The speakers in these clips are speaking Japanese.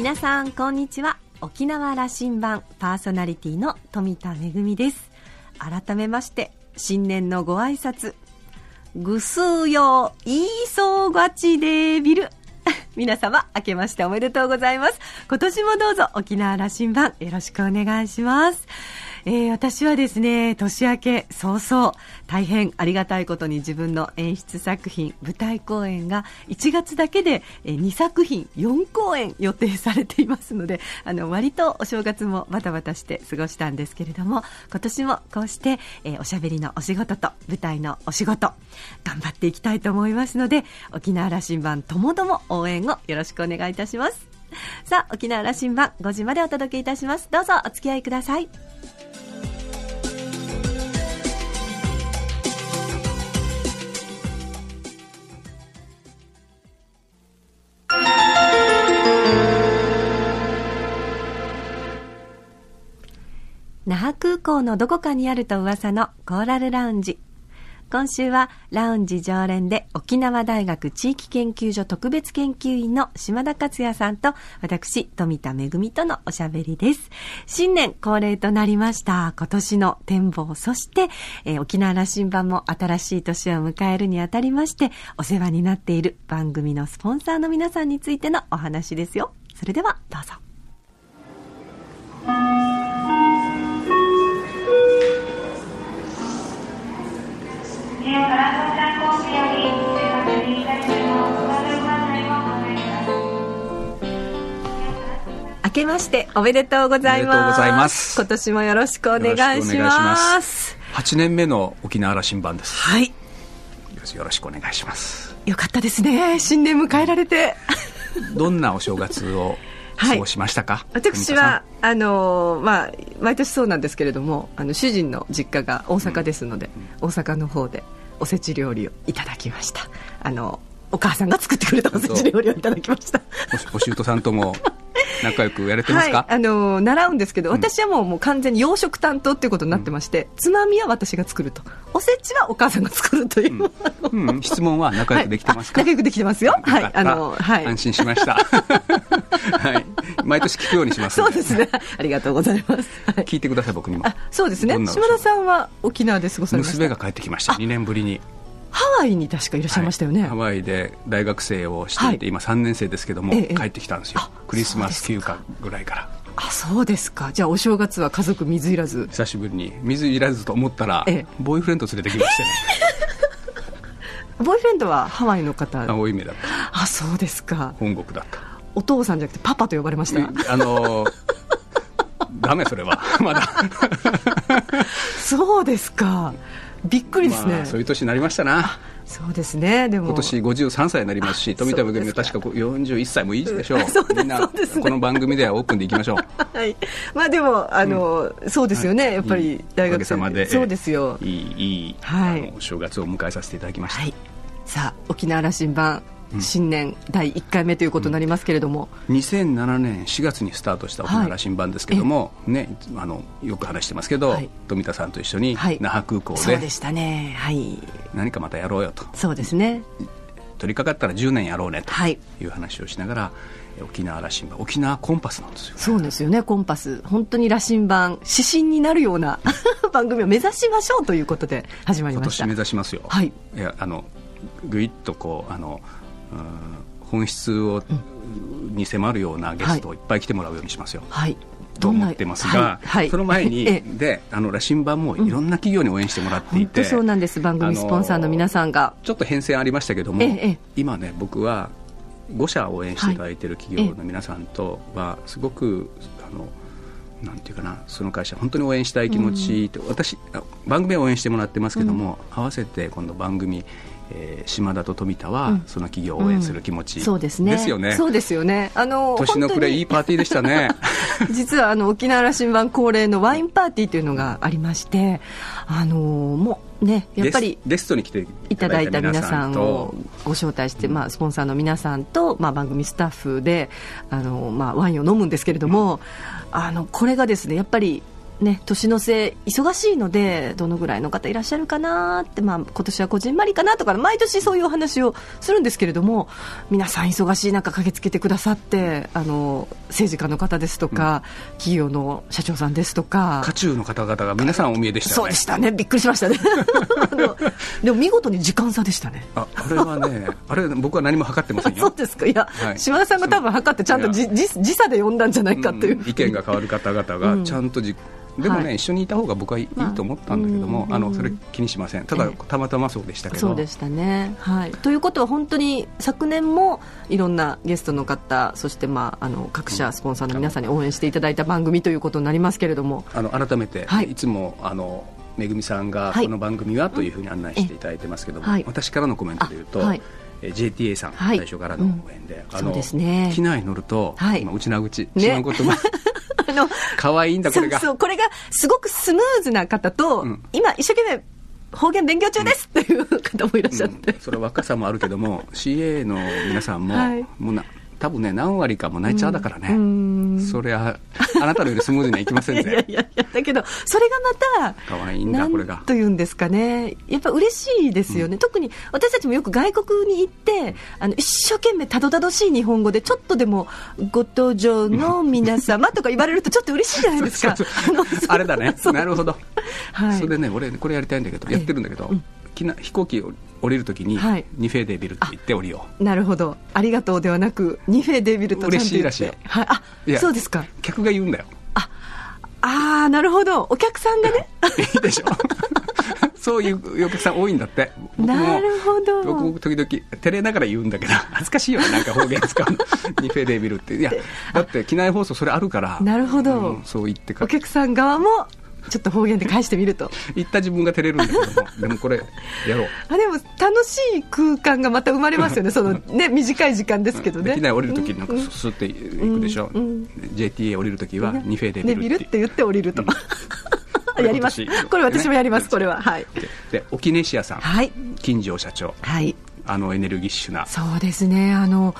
皆さんこんにちは。沖縄羅針盤パーソナリティの富田恵です。改めまして新年のご挨拶。ぐすうよいいそうがちでビル。皆様明けましておめでとうございます。今年もどうぞ沖縄羅針盤よろしくお願いします。えー、私はですね、年明け早々、大変ありがたいことに自分の演出作品、舞台公演が1月だけで2作品、4公演予定されていますので、あの、割とお正月もバタバタして過ごしたんですけれども、今年もこうして、えー、おしゃべりのお仕事と舞台のお仕事、頑張っていきたいと思いますので、沖縄羅針盤ともども応援をよろしくお願いいたします。さあ、沖縄羅針盤5時までお届けいたします。どうぞお付き合いください。那覇空港のどこかにあると噂のコーラルラウンジ。今週はラウンジ常連で沖縄大学地域研究所特別研究員の島田克也さんと私富田恵とのおしゃべりです。新年恒例となりました今年の展望、そして、えー、沖縄羅針盤も新しい年を迎えるにあたりましてお世話になっている番組のスポンサーの皆さんについてのお話ですよ。それではどうぞ。明けましておめでとうございます。今年もよろしくお願いします。8年目の沖縄羅針盤です。はい。よろしくお願いします。よかったですね。新年迎えられて。どんなお正月を 過ごしましたか、はい、私はあのまあ毎年そうなんですけれどもあの主人の実家が大阪ですので、うん、大阪の方でおせち料理をいただきました。あのお母さんが作ってくれたおせち料理をいただきました。お舅さんとも。仲良くやれてますか、はい、あの習うんですけど、私はもうもう完全に洋食担当っていうことになってまして、うん、つまみは私が作ると。おせちはお母さんが作るという、うん。うん、質問は仲良くできてますか、はい、仲良くできてますよ。はいあのはい。安心しました。はい。毎年聞くようにします。そうですね。ありがとうございます、はい、聞いてください僕にも。そうですね。島田さんは沖縄で過ごされました？娘が帰ってきました。2年ぶりにハワイに確かいらっしゃいましたよね、はい、ハワイで大学生をしていて、はい、今3年生ですけども、ええ、帰ってきたんですよ。クリスマス休暇ぐらいから。あそうですか。じゃあお正月は家族水入らず。久しぶりに水入らずと思ったら、ええ、ボーイフレンド連れてきましたね。ボーイフレンドはハワイの方。青い目だった。あそうですか。本国だった。お父さんじゃなくてパパと呼ばれました？あのダメそれは。まだ。そうですかびっくりですね、まあ、そういう年になりましたな。そうですね。でも。今年53歳になりますし富田恵は確か41歳もいいでしょう。うみんなこの番組ではオープンでいきましょう。はい。まあでもあの、うん、そうですよね、やっぱり大学生。で。そうですよ。いいいい、はい、お正月を迎えさせていただきました、はい、さあ沖縄羅針盤新年第1回目ということになりますけれども、うん、2007年4月にスタートした沖縄羅針盤ですけれども、はい、ね、あのよく話してますけど、はい、富田さんと一緒に那覇空港で、そうでしたね、はい、何かまたやろうよと。そうですね。取り掛かったら10年やろうねとい。う話をしながら、沖縄羅針盤沖縄コンパスなんですよ、ね、そうですよね。コンパス。本当に羅針盤指針になるような 番組を目指しましょうということで始まりました。今年目指しますよ、はい、いやあのぐいっとこうあの本質を、に迫るようなゲストをいっぱい来てもらうようにしますよ。はい。と思ってますが、はい。はい、その前に、であの羅針盤もいろんな企業に応援してもらっていて、うん、そうなんです。番組スポンサーの皆さんが。ちょっと変遷ありましたけども、今ね僕は5社応援していただいている企業の皆さんとはすごくあのなんていうかなその会社本当に応援したい気持ちうん、私番組は応援してもらってますけども、うん、合わせて今度番組えー、島田と富田は、その企業を応援する気持ち、うん、そうですね。ですよね。そうですよね。あの年の暮れいいパーティーでしたね。実はあの沖縄羅針盤恒例のワインパーティーというのがありましてあのもうねやっぱりゲストに来ていただいた皆さんをご招待して、まあ、スポンサーの皆さんと、まあ、番組スタッフであの、まあ、ワインを飲むんですけれども、あのこれがですねやっぱりね、年の瀬忙しいのでどのぐらいの方いらっしゃるかなって、まあ、今年はこじんまりかなとか毎年そういうお話をするんですけれども皆さん忙しい中駆けつけてくださってあの政治家の方ですとか、うん、企業の社長さんですとか。渦中の方々が皆さんお見えでしたね。そうでしたね。びっくりしましたね。でも見事に時間差でしたね。ああれはねあれ僕は何も測ってませんよ。そうですか。いや、はい、島田さんが多分測ってちゃんと時差で読んだんじゃないかという、うん、意見が変わる方々がちゃんとじ、うんでもね、はい、一緒にいた方が僕はいいと思ったんだけども、まあ、あのそれ気にしません。ただ、たまたまそうでしたけど。そうでしたね、はい、ということは本当に昨年もいろんなゲストの方そして、まあ、あの各社スポンサーの皆さんに応援していただいた番組ということになりますけれども。あの改めて、はい、いつもあのめぐみさんがこの番組はというふうに案内していただいてますけども、はい、私からのコメントでいうと、はい、JTA さん、最初からの応援で、あの、ね、機内乗ると、はい、今内な口、ね、島言葉あの可愛いんだこれが。そうこれがすごくスムーズな方と、うん、今一生懸命方言勉強中ですっていう方もいらっしゃって、うん、それは若さもあるけども CA の皆さんも、はい、もうな多分ね何割かも泣いちゃうだからね、うん、そりゃあなたのよりスムーズにはいきませんね。いやいやいやだけどそれがまた可愛いんだこれが。というんですかね。やっぱ嬉しいですよね、うん、特に私たちもよく外国に行ってあの一生懸命たどたどしい日本語でちょっとでもご登場の 皆様とか言われるとちょっと嬉しいじゃないですか。あれだね。なるほど、はい、それでね俺これやりたいんだけどやってるんだけど、うん。飛行機降りるときに、はい、ニフェーデービルって言って降りよう。なるほど。ありがとうではなくニフェーデービルと嬉しいらしいよ、はい、あそうですか。客が言うんだよ。ああなるほど。お客さんがね。いいでしょ。そういうお客さん多いんだって。なるほど。僕も時々照れながら言うんだけど 恥ずかしいよねなんか方言使うの。ニフェデービルって。いやだって機内放送それあるから。なるほど、うん、そう言ってお客さん側もちょっと方言で返してみると。言った自分が照れるんだけども。でもこれやろう。あでも楽しい空間がまた生まれますよね。そのね短い時間ですけどね。機内降りるときになんかスッていくでしょ、うん。うん、JTA 降りるときは2フェーで見るって言って降りると、うん、やります。これ私もやりますこれは。はい。でオキネシアさん、はい、金城社長。はい。あのエネルギッシュな。そうですね。あの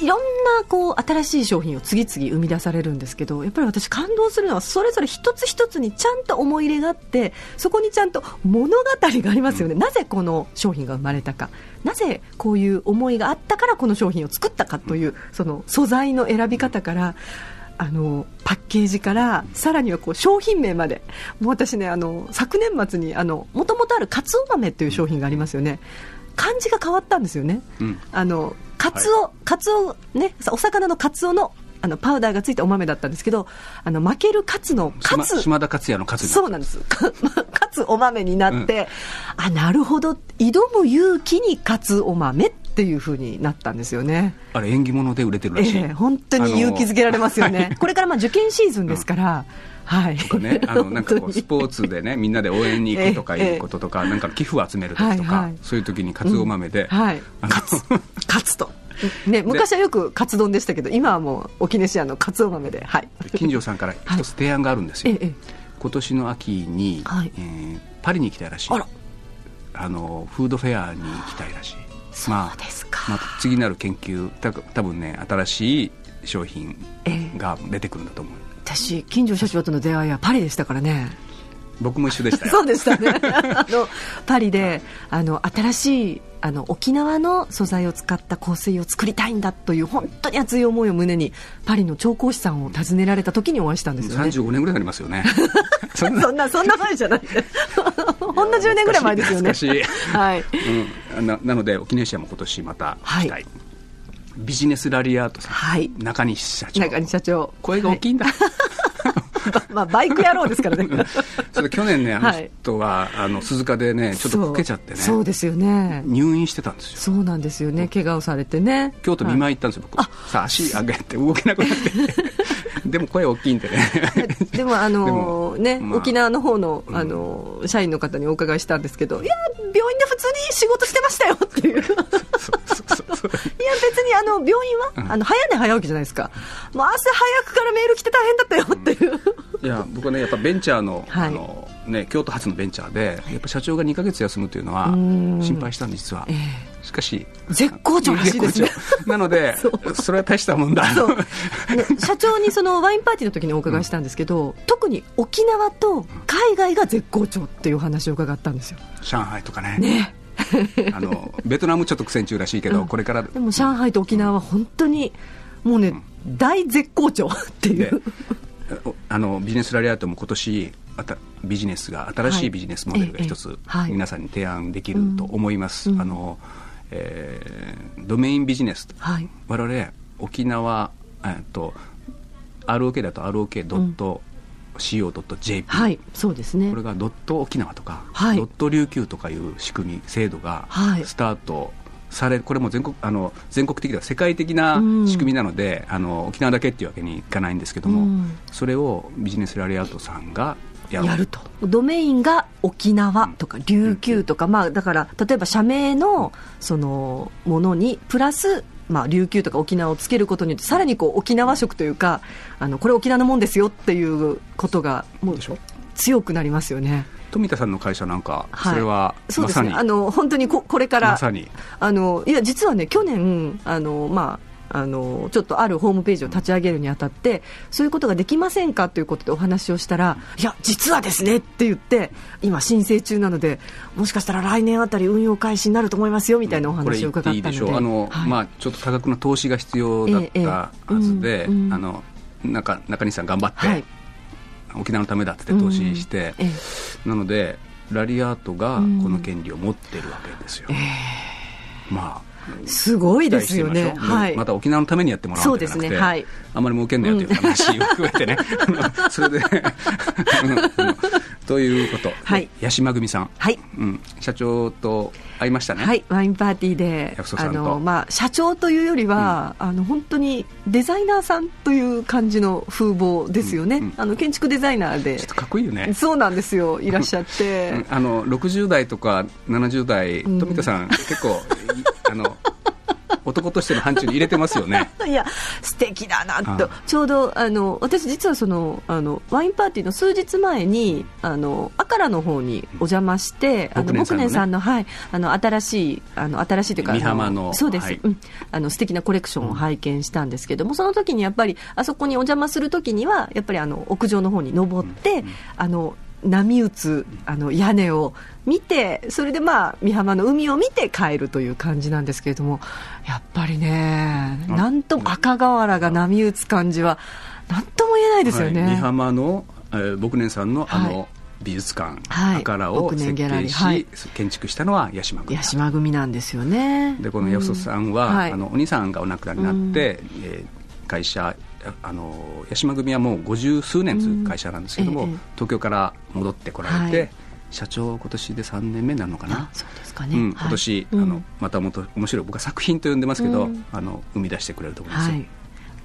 いろんなこう新しい商品を次々生み出されるんですけどやっぱり私感動するのはそれぞれ一つ一つにちゃんと思い入れがあってそこにちゃんと物語がありますよね、うん、なぜこの商品が生まれたか。なぜこういう思いがあったからこの商品を作ったかという、その素材の選び方からあのパッケージからさらにはこう商品名まで。もう私ねあの昨年末にもともとあるかつお豆という商品がありますよね漢字が変わったんですよね、うん、あのカツオ、はい、カツオね、お魚のカツオのあのパウダーがついたお豆だったんですけど、あの負けるカツのカツ島田克也のカツそうなんです。カツお豆になって、うん、あなるほど挑む勇気にカツお豆っていうふうになったんですよね。あれ縁起物で売れてるらしい。ええ、本当に勇気づけられますよね。これからまあ受験シーズンですから。うんはい、とかね、あのなんかこうスポーツでね、みんなで応援に行くとかいうこととか、なんか寄付を集める時とか、そういう時にかつお豆で、はい、勝つと。ね、昔はよくカツ丼でしたけど今はもう沖根市屋のカツオ豆で、はい、金城さんから一つ提案があるんですよ、はい、今年の秋に、はい、えー、パリに行きたいらしい。あのフードフェアに行きたいらしい。そうですか、まあ、次なる研究た多分ね新しい商品が出てくるんだと思う、えー、私金城社長との出会いはパリでしたからね。僕も一緒でした そうでしたね。あのパリであの新しいあの沖縄の素材を使った香水を作りたいんだという本当に熱い思いを胸にパリの調香師さんを訪ねられた時にお会いしたんですよね。35年ぐらいになりますよね。そんな。そんな前じゃない。ほんの10年ぐらい前ですよね。はい、うん、ななので沖縄市も今年また行きたい、はいビジネスラリアートさん、はい、中西社長。中西社長。声が大きいんだ、はい。まあ、バイク野郎ですからね。それ去年ねあの人は、はい、あの鈴鹿でねちょっとこけちゃってね。そうですよね。入院してたんですよ。そうなんですよね。怪我をされてね。京都見舞い行ったんですよ、はい、僕さあ足上げて動けなくなって。でも声大きいんでね。でもあのね、まあ、沖縄の方のあの社員の方にお伺いしたんですけどいや病院で普通に仕事してましたよっていう。いや別にあの病院は、あの早寝早起きじゃないですか。もう朝早くからメール来て大変だったよっていう。いや僕はねやっぱベンチャーの,、あのね、京都発のベンチャーでやっぱ社長が2か月休むというのは心配したんです実は、えー、しかし絶好調らしいですね。なので それは大したもんだ。社長にそのワインパーティーの時にお伺いしたんですけど、うん、特に沖縄と海外が絶好調っていう話を伺ったんですよ。上海とかね。ね。あのベトナムちょっと苦戦中らしいけど、うん、これから。でも上海と沖縄は本当にもうね、うん、大絶好調っていう。あのビジネスラリアートも今年あたビジネスが新しいビジネスモデルが一つ、皆さんに提案できると思います、あのえー、ドメインビジネス、はい、我々沖縄、えー、と ROK だと ROK.co.jp、はい、そうですね。これがドット沖縄とか、はい、ドット琉球とかいう仕組み制度がスタート、されこれも全国あの全国的では世界的な仕組みなので、うん、あの沖縄だけっていうわけにいかないんですけども、うん、それをビジネスラリアートさんがやる。と。ドメインが沖縄とか琉球とか、うん、まあ、だから例えば社名のそのものにプラスまあ、琉球とか沖縄をつけることによってさらにこう沖縄色というかあのこれ沖縄のもんですよっていうことがもう強くなりますよね。富田さんの会社なんか、それは、そうですね、あの本当にここれから、ま、あのいや実はね、去年、あのまあ、あのちょっとあるホームページを立ち上げるにあたってそういうことができませんかということでお話をしたらいや実はですねって言って今申請中なのでもしかしたら来年あたり運用開始になると思いますよみたいなお話を伺ったので、いいあの、はい、まあ、ちょっと多額な投資が必要だったはずで、あの中中西さん頑張って、はい沖縄のためだって投資して、うんええ、なのでラリアートがこの権利を持ってるわけですよ、まあすごいですよね、はい、また沖縄のためにやってもらうんじゃなくて、ねはい、あんまり儲けんなよという話を含めてね、うん、それでということ、はい、八島組さん、はい。うん、社長と会いましたね、はい、ワインパーティーであの、まあ、社長というよりは、うん、あの本当にデザイナーさんという感じの風貌ですよね、うんうん、あの建築デザイナーで。ちょっとかっこいいよね。そうなんですよ。いらっしゃって。あの60代とか70代富田さん、結構あの男としての範疇に入れてますよね。いや素敵だなと。ちょうどあの私実はそのあのワインパーティーの数日前にあのアカラの方にお邪魔して、うん、あの木年さんの、ね、はい。あの新しいあの新しいというか美浜のそうです、はい、うん、あの素敵なコレクションを拝見したんですけども、うん、その時にやっぱりあそこにお邪魔する時にはやっぱりあの屋上の方に登って、うん、あの波打つあの屋根を見てそれでまあ美浜の海を見て帰るという感じなんですけれどもやっぱりねなんと赤瓦が波打つ感じはなんとも言えないですよね、はい、美浜の、えー、牧年さんのあの、はい美術館、はい、赤らを設計し、はい、建築したのは八島組八島組なんですよね。でこの八十さんは、うん。はい、あのお兄さんがお亡くなりになって、うん、えー、会社あの八島組はもう五十数年という会社なんですけども、うん。ええ、東京から戻ってこられて、はい、社長今年で3年目になるのかな？そうですかね、うん、今年、はい、あのまたもっと面白い僕は作品と呼んでますけど、うん、あの生み出してくれると思いますよ、はい、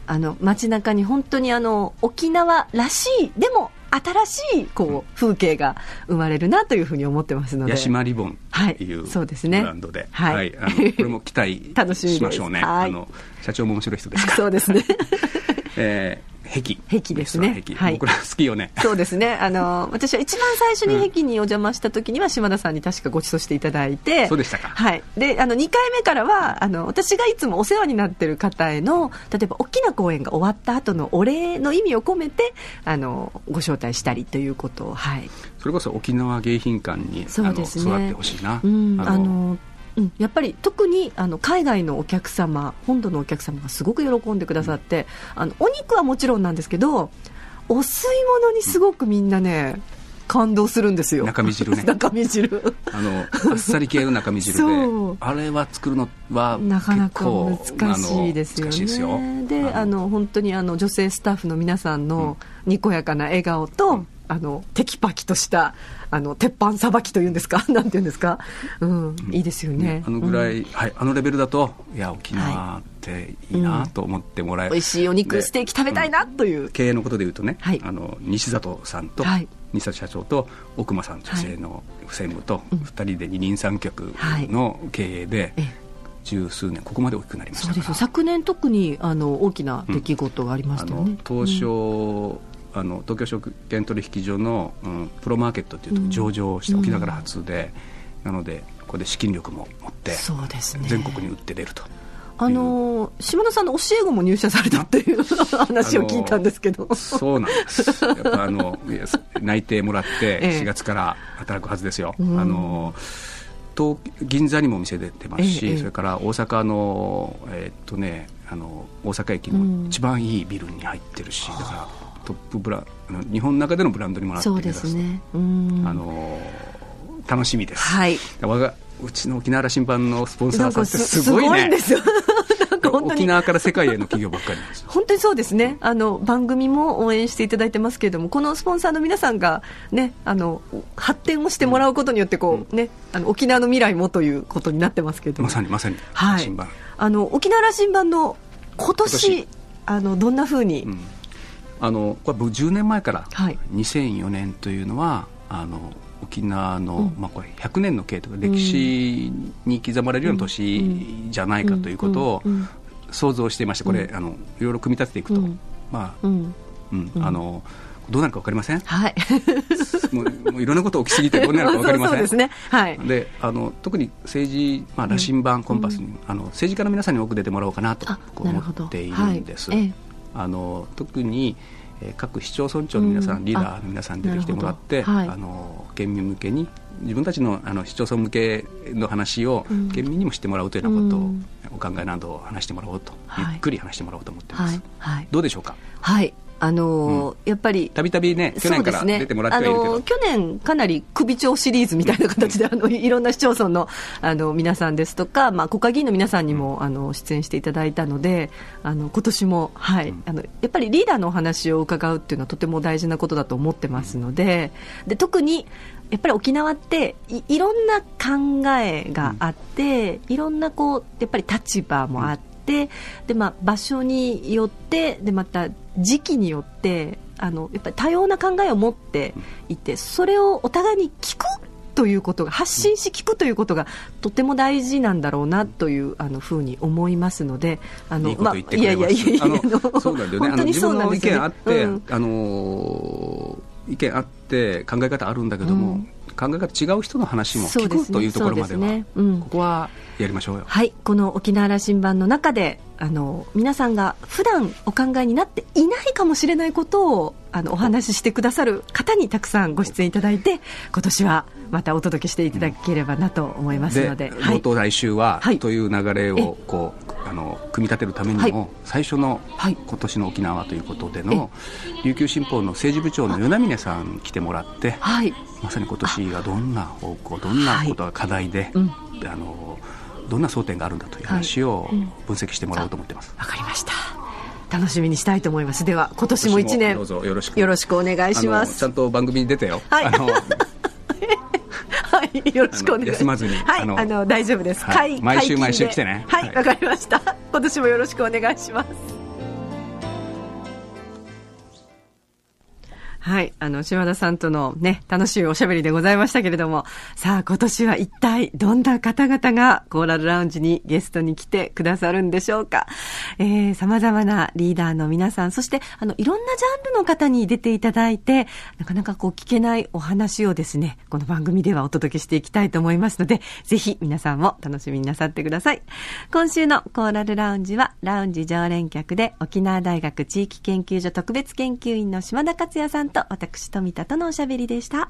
あの街中に本当にあの沖縄らしいでも新しいこう風景が生まれるなというふうに思ってますので、ヤシマリボンという、そうですね、ブランドで、はい、はい、あのこれも期待 しましょうね。はい、あの社長も面白い人ですから。そうですね。えー壁。壁ですね、はい、僕ら好きよね。そうですね。あの 私は一番最初に壁にお邪魔した時には島田さんに確かご馳走していただいて。そうでしたか。はい。であの2回目からはあの私がいつもお世話になってる方への例えば大きな公演が終わった後のお礼の意味を込めてあのご招待したりということをはい。それこそ沖縄迎賓館にそうです、ね、育ってほしいな、うん、あのうん、やっぱり特にあの海外のお客様本土のお客様がすごく喜んでくださって、うん、あのお肉はもちろんなんですけどお吸い物にすごくみんなね、感動するんですよ。中身汁ね。中身汁。あのあっさり系の中身汁であれは作るのはなかなか難しいですよね。であの本当にあの女性スタッフの皆さんのにこやかな笑顔と、うんあのテキパキとしたあの鉄板さばきというんですか？なんていうんですか、うん、いいですよね、あのぐらい、うん、はい、あのレベルだといや沖縄っていいなと思ってもらえる、うん、美味しいお肉ステーキ食べたいなという、経営のことでいうとね、はい、あの西里さんと、はい、西里社長と奥間さん女性の専務と2人で二人三脚の経営で、十数年ここまで大きくなりました昨年特にあの大きな出来事がありましたよね、東証あの東京証券取引所の、うん、プロマーケットっていうと上場して沖縄から初で、なのでここで資金力も持ってそうです、ね、全国に売って出ると。あの島田さんの教え子も入社されたっていう 話を聞いたんですけど。そうなんです。やっぱあの内定もらって 4月から働くはずですよ、ええ、あの東銀座にも店出てますし、え、それから大阪のえー、っとねあの大阪駅の一番いいビルに入ってるし、うん、だからトップブラ日本の中でのブランドにもなってそうですね、あの楽しみです、はい、我がうちの沖縄羅針盤のスポンサーさんってすごいね。んですよ。沖縄から世界への企業ばっかり本当にそうですね。あの番組も応援していただいてますけれどもこのスポンサーの皆さんが、ね、あの発展をしてもらうことによってこう、うん、ね、あの沖縄の未来もということになってますけど。まさにまさに、はい、あの沖縄羅針盤の今年あのどんなふうに、うん、あのこれ10年前から、はい、2004年というのはあの沖縄の、うん、まあ、これ100年の経とか歴史に刻まれるような年じゃないかということを想像していましてこれ、あのいろいろ組み立てていくと、まあうん。あのどうなるか分かりません、はい、もうもういろんなこと起きすぎてどうなるか 分かりません？そうですね、はい、であの特に政治、まあ、羅針盤コンパスに、あの政治家の皆さんに多く出てもらおうかなと思っているんです。あの特にえ各市町村長の皆さん、うん、リーダーの皆さん出てきてもらって、はい、あの県民向けに自分たちのあの市町村向けの話を県民にも知ってもらうというようなことを、お考えなどを話してもらおうと、ゆっくり話してもらおうと思ってます、はい、どうでしょうか？はいあのーうん、やっぱりたびたびね去年から出てもらってはいるけど、ね、あのー、去年かなり首長シリーズみたいな形であのいろんな市町村のあの皆さんですとか、まあ、国会議員の皆さんにもあの出演していただいたのであの今年も、はい、うん、あのやっぱりリーダーのお話を伺うっていうのはとても大事なことだと思ってますのでで特にやっぱり沖縄っていいろんな考えがあって、うん、いろんなこうやっぱり立場もあって、でまあ、場所によってでまた時期によってあのやっぱり多様な考えを持っていてそれをお互いに聞くということが発信し聞くということがとても大事なんだろうなというあのふうに思いますのであのまあいやいやいやいやそうなんだよね。本当にそうなんですよ、ね、意見あって、うん、あの意見あって考え方あるんだけども、うん考え方違う人の話も聞く、ね、というところまでは、ね。うん、ここはやりましょうよ。はい。この沖縄羅針盤の中であの皆さんが普段お考えになっていないかもしれないことをあのお話ししてくださる方にたくさんご出演いただいて今年はまたお届けしていただければなと思いますので、うん、冒頭来週は、はい、という流れをこうあの組み立てるためにも、はい、最初の、はい、今年の沖縄ということでの琉球新報の政治部長の与那峰さん来てもらって、はい、まさに今年がどんな方向どんなことが課題で、うん、あのどんな争点があるんだという話を分析してもらおうと思ってます。わ、かりました。楽しみにしたいと思います。では今年も1年。どうぞよろしく。よろしくお願いします。ちゃんと番組に出てよ、はい、あのはい、よろしくお願いします。休まずに。はい、あの大丈夫です。はい、毎週毎週来てね。はい、わ、かりました。今年もよろしくお願いします。はい。あの、島田さんとのね、楽しいおしゃべりでございましたけれども、さあ、今年は一体どんな方々がコーラルラウンジにゲストに来てくださるんでしょうか。えー、様々なリーダーの皆さん、そして、あの、いろんなジャンルの方に出ていただいて、なかなかこう聞けないお話をですね、この番組ではお届けしていきたいと思いますので、ぜひ皆さんも楽しみになさってください。今週のコーラルラウンジは、ラウンジ常連客で沖縄大学地域研究所特別研究員の島田克也さんとと私富田とのおしゃべりでした。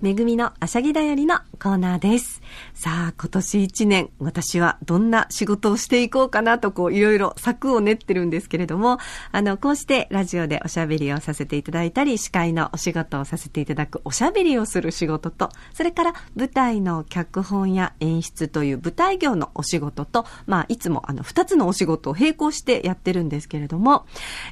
めぐみのあしゃぎだよりのコーナーです。さあ、今年一年、私はどんな仕事をしていこうかなと、こう、いろいろ策を練ってるんですけれども、あの、こうしてラジオでおしゃべりをさせていただいたり、司会のお仕事をさせていただくおしゃべりをする仕事と、それから舞台の脚本や演出という舞台業のお仕事と、まあ、いつもあの、二つのお仕事を並行してやってるんですけれども、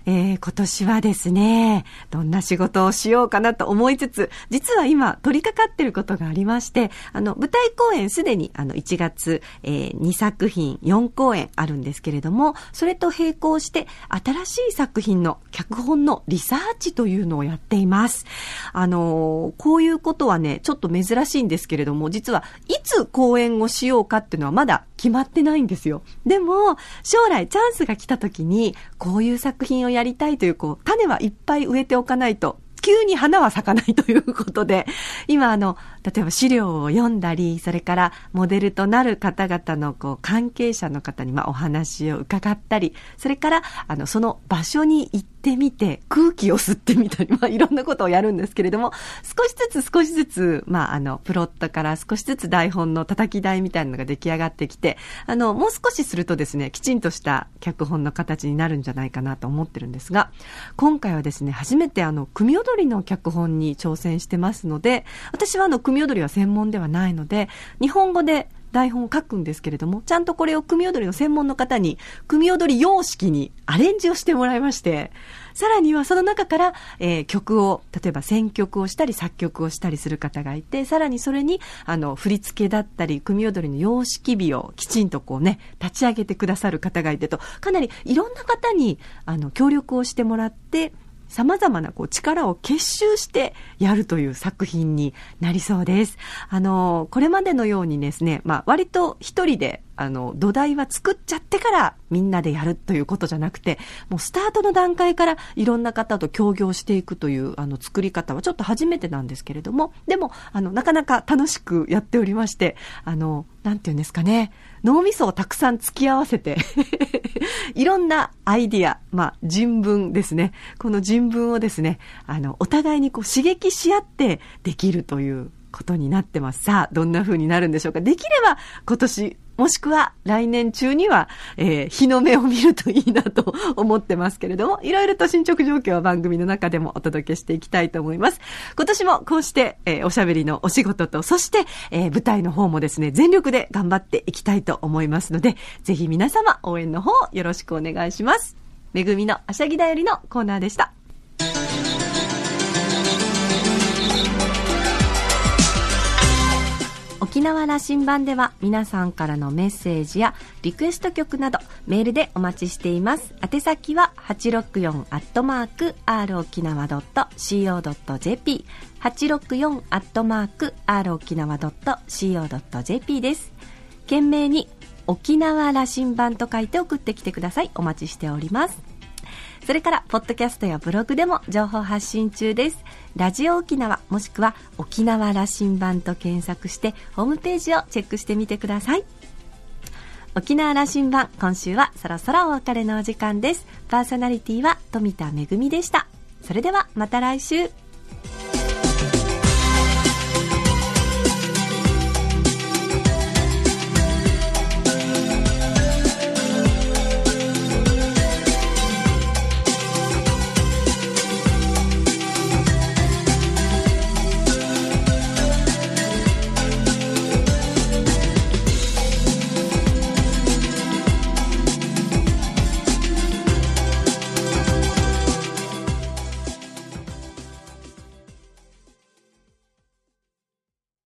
えー、今年はですね、どんな仕事をしようかなと思いつつ、実は今、取り掛かってることがありまして、あの、舞台公公演すでにあの1月、えー、2作品4公演あるんですけれども、それと並行して新しい作品の脚本のリサーチというのをやっています。あのー、こういうことはね、ちょっと珍しいんですけれども、実はいつ公演をしようかっていうのはまだ決まってないんですよ。でも、将来チャンスが来た時に、こういう作品をやりたいという、こう、種はいっぱい植えておかないと、急に花は咲かないということで、今あの、例えば資料を読んだり、それからモデルとなる方々のこう関係者の方にまあお話を伺ったり、それからあのその場所に行ってみて空気を吸ってみたり、まあいろんなことをやるんですけれども、少しずつ少しずつ、まああのプロットから少しずつ台本の叩き台みたいなのが出来上がってきて、あのもう少しするとですね、きちんとした脚本の形になるんじゃないかなと思ってるんですが、今回はですね、初めてあの組踊りの脚本に挑戦してますので、私はあの組踊りは専門ではないので、日本語で台本を書くんですけれども、ちゃんとこれを組踊りの専門の方に、組踊り様式にアレンジをしてもらいまして、さらにはその中から、えー、曲を、例えば選曲をしたり作曲をしたりする方がいて、さらにそれに、あの、振り付けだったり、組踊りの様式美をきちんとこうね、立ち上げてくださる方がいてと、かなりいろんな方に、あの、協力をしてもらって、さまざまなこう力を結集してやるという作品になりそうです。あの、これまでのようにですね、まあ割と一人であの、土台は作っちゃってからみんなでやるということじゃなくて、もうスタートの段階からいろんな方と協業していくというあの作り方はちょっと初めてなんですけれども、でも、あの、なかなか楽しくやっておりまして、あの、なんていうんですかね、脳みそをたくさん突き合わせて いろんなアイディア、まあ、人文ですね。この人文をですね、あの、お互いにこう刺激し合ってできるということになってます。さあ、どんな風になるんでしょうか。できれば今年もしくは来年中には、えー、日の目を見るといいなと 思ってますけれども、いろいろと進捗状況は番組の中でもお届けしていきたいと思います。今年もこうして、えー、おしゃべりのお仕事と、そして、えー、舞台の方もですね、全力で頑張っていきたいと思いますので、ぜひ皆様応援の方よろしくお願いします。めぐみのあしゃぎだよりのコーナーでした。沖縄羅針盤では皆さんからのメッセージやリクエスト曲などメールでお待ちしています。宛先は864アットマーク r 沖縄 .co.jp 864アットマーク r 沖縄 .co.jp です。懸命に沖縄羅針盤と書いて送ってきてください。お待ちしております。それから、ポッドキャストやブログでも情報発信中です。ラジオ沖縄、もしくは沖縄羅針盤と検索して、ホームページをチェックしてみてください。沖縄羅針盤、今週はそろそろお別れのお時間です。パーソナリティは富田恵でした。それではまた来週。